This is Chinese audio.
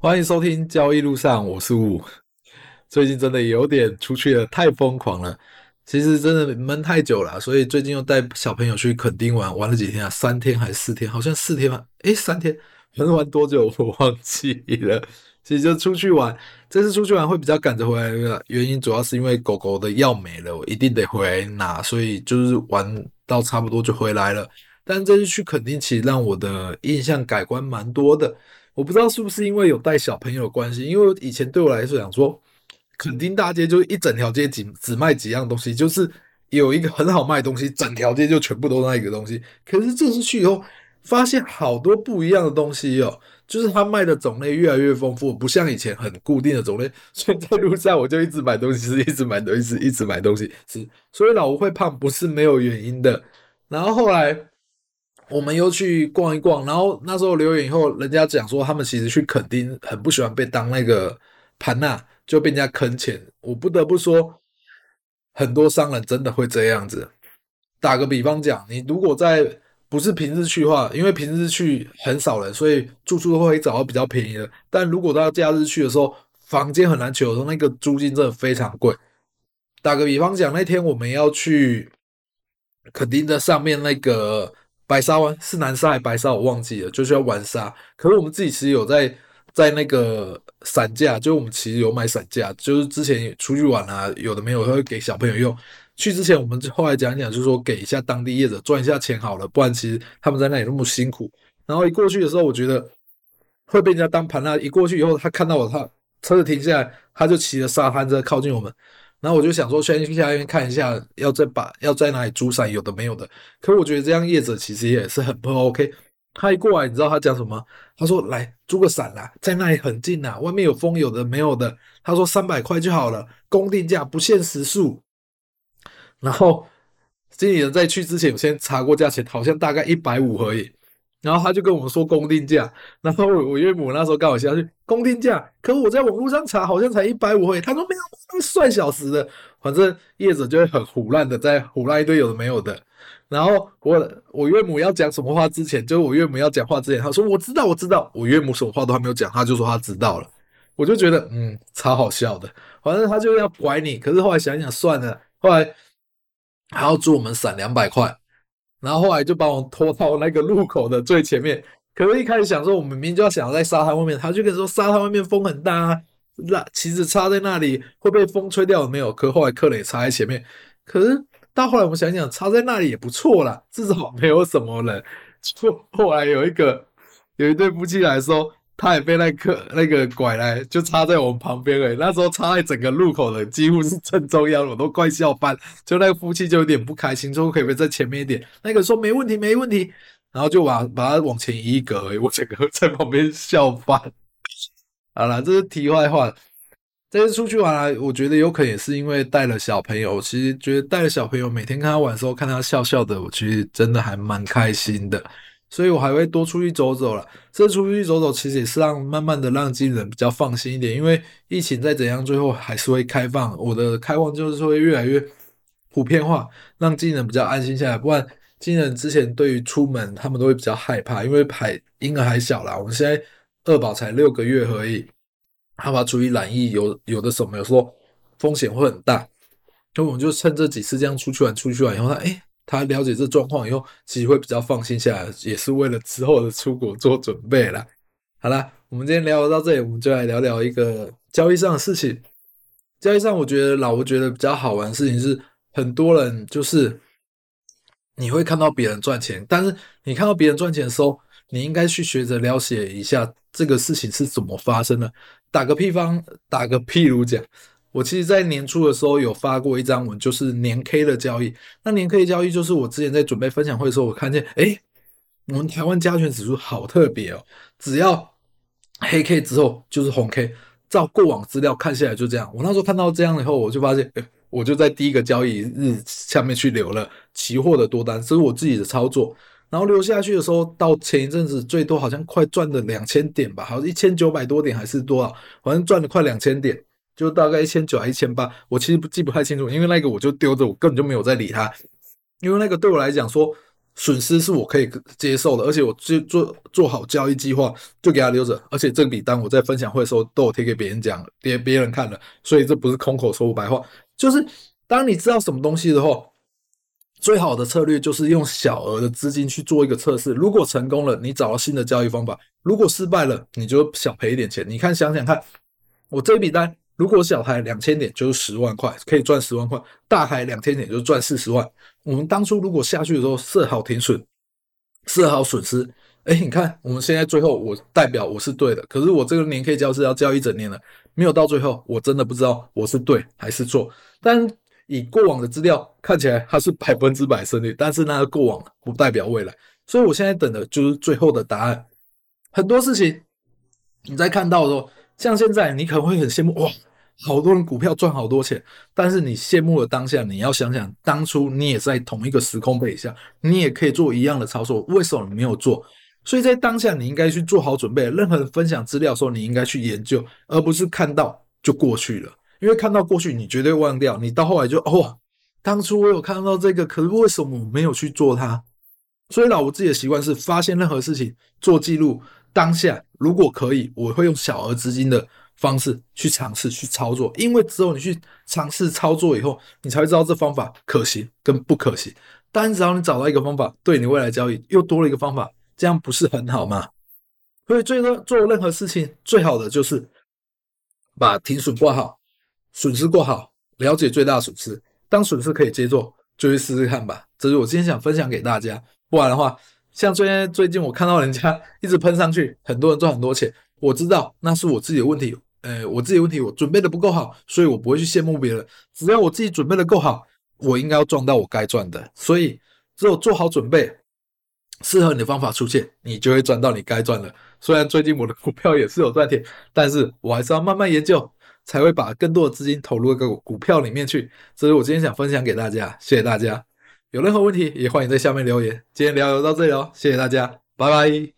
欢迎收听交易路上，我是五。最近真的有点出去了，太疯狂了。其实真的闷太久了，所以最近又带小朋友去垦丁玩，玩了几天啊？三天还是四天？好像四天吧？诶，三天，反正玩多久我忘记了。其实就出去玩，这次出去玩会比较赶着回来的原因，主要是因为狗狗的药没了，我一定得回来拿，所以就是玩到差不多就回来了。但这次去垦丁，其实让我的印象改观蛮多的。我不知道是不是因为有带小朋友的关系，因为以前对我来说，想说垦丁大街就一整条街只只卖几样东西，就是有一个很好卖的东西，整条街就全部都那一个东西。可是这次去以后，发现好多不一样的东西哦，就是他卖的种类越来越丰富，不像以前很固定的种类。所以在路上我就一直买东西吃，一直买东西吃，一直买东西吃。所以老吴会胖不是没有原因的。然后后来。我们又去逛一逛，然后那时候留言以后，人家讲说他们其实去垦丁很不喜欢被当那个盘纳，就被人家坑钱。我不得不说，很多商人真的会这样子。打个比方讲，你如果在不是平日去的话，因为平日去很少人，所以住宿都会找到比较便宜的。但如果到假日去的时候，房间很难求的时候，那个租金真的非常贵。打个比方讲，那天我们要去垦丁的上面那个。白沙湾是南沙还是白沙，我忘记了，就是要玩沙。可是我们自己其实有在在那个伞架，就是我们其实有买伞架，就是之前出去玩啊，有的没有会给小朋友用。去之前我们后来讲讲，就是说给一下当地业者赚一下钱好了，不然其实他们在那里那么辛苦。然后一过去的时候，我觉得会被人家当盘那，一过去以后，他看到我，他车子停下来，他就骑着沙滩车靠近我们。然后我就想说，先去下面看一下，要再把要在哪里租伞，有的没有的。可我觉得这样业者其实也是很不 OK。他一过来，你知道他讲什么？他说：“来租个伞啦，在那里很近呐，外面有风，有的没有的。”他说：“三百块就好了，公定价，不限时数。”然后经理人在去之前，我先查过价钱，好像大概一百五而已。然后他就跟我们说公定价，然后我岳母那时候刚好下去公定价，可我在网络上查好像才一百五诶。他说没有，算小时的，反正业者就会很胡乱的在胡乱一堆有的没有的。然后我我岳母要讲什么话之前，就是我岳母要讲话之前，他说我知道我知道，我岳母什么话都还没有讲，他就说他知道了，我就觉得嗯超好笑的，反正他就要拐你，可是后来想想算了，后来还要租我们伞两百块。然后后来就把我拖到那个路口的最前面，可是一开始想说我们明明就要想要在沙滩外面，他就跟说沙滩外面风很大啊，那旗子插在那里会被风吹掉的没有？可后来客人也插在前面，可是到后来我们想想插在那里也不错啦，至少没有什么人。就后来有一个有一对夫妻来说。他也被那个那个拐来，就插在我们旁边诶，那时候插在整个路口的几乎是正中央，我都快笑翻。就那个夫妻就有点不开心，说可不可以在前面一点？那个说没问题，没问题。然后就把把他往前移一格，我整个在旁边笑翻。好了，这是题外话。这次出去玩，我觉得有可能也是因为带了小朋友。其实觉得带了小朋友，每天看他玩的时候，看他笑笑的，我其实真的还蛮开心的。所以我还会多出去走走了。这出去走走，其实也是让慢慢的让经纪人比较放心一点。因为疫情再怎样，最后还是会开放。我的开放就是会越来越普遍化，让经纪人比较安心下来。不然，经纪人之前对于出门，他们都会比较害怕，因为还婴儿还小啦。我们现在二宝才六个月而已，害怕出于染疫，有有的什么，有时候风险会很大。所以我们就趁这几次这样出去玩，出去玩以后，他诶他了解这状况以后，其实会比较放心下来，也是为了之后的出国做准备啦。好啦，我们今天聊到这里，我们就来聊聊一个交易上的事情。交易上，我觉得老吴觉得比较好玩的事情是，很多人就是你会看到别人赚钱，但是你看到别人赚钱的时候，你应该去学着了解一下这个事情是怎么发生的。打个譬方，打个譬如讲。我其实，在年初的时候有发过一张文，就是年 K 的交易。那年 K 的交易就是我之前在准备分享会的时候，我看见，诶，我们台湾加权指数好特别哦，只要黑 K 之后就是红 K，照过往资料看下来就这样。我那时候看到这样以后，我就发现，诶，我就在第一个交易日下面去留了期货的多单，这是我自己的操作。然后留下去的时候，到前一阵子最多好像快赚了两千点吧，好像一千九百多点还是多少，反正赚了快两千点。就大概一千九还一千八，我其实不记不太清楚，因为那个我就丢着，我根本就没有在理它。因为那个对我来讲说，损失是我可以接受的，而且我就做做好交易计划，就给他留着。而且这笔单我在分享会的时候都有贴给别人讲，给别人看了，所以这不是空口说白话。就是当你知道什么东西的话，最好的策略就是用小额的资金去做一个测试。如果成功了，你找到新的交易方法；如果失败了，你就小赔一点钱。你看，想想看，我这笔单。如果小台两千点就是十万块，可以赚十万块；大台两千点就赚四十万。我们当初如果下去的时候设好停损，设好损失，哎，你看我们现在最后我代表我是对的，可是我这个年可以交是要交一整年了，没有到最后，我真的不知道我是对还是错。但以过往的资料看起来它是百分之百胜率，但是那个过往不代表未来，所以我现在等的就是最后的答案。很多事情你在看到的时候，像现在你可能会很羡慕哇。好多人股票赚好多钱，但是你羡慕的当下，你要想想当初你也在同一个时空背景下，你也可以做一样的操作，为什么你没有做？所以在当下，你应该去做好准备。任何人分享资料的时候，你应该去研究，而不是看到就过去了。因为看到过去，你绝对忘掉。你到后来就哦，当初我有看到这个，可是为什么我没有去做它？所以，老吴自己的习惯是发现任何事情做记录。当下如果可以，我会用小额资金的。方式去尝试去操作，因为只有你去尝试操作以后，你才会知道这方法可行跟不可行。但只要你找到一个方法，对你未来交易又多了一个方法，这样不是很好吗？所以，最多做任何事情，最好的就是把停损挂好，损失挂好，了解最大损失。当损失可以接受，就去试试看吧。这是我今天想分享给大家。不然的话，像最近最近我看到人家一直喷上去，很多人赚很多钱，我知道那是我自己的问题。呃，我自己问题，我准备的不够好，所以我不会去羡慕别人。只要我自己准备的够好，我应该要赚到我该赚的。所以，只有做好准备，适合你的方法出现，你就会赚到你该赚的。虽然最近我的股票也是有赚钱，但是我还是要慢慢研究，才会把更多的资金投入个股票里面去。这是我今天想分享给大家，谢谢大家。有任何问题也欢迎在下面留言。今天聊聊到这里哦，谢谢大家，拜拜。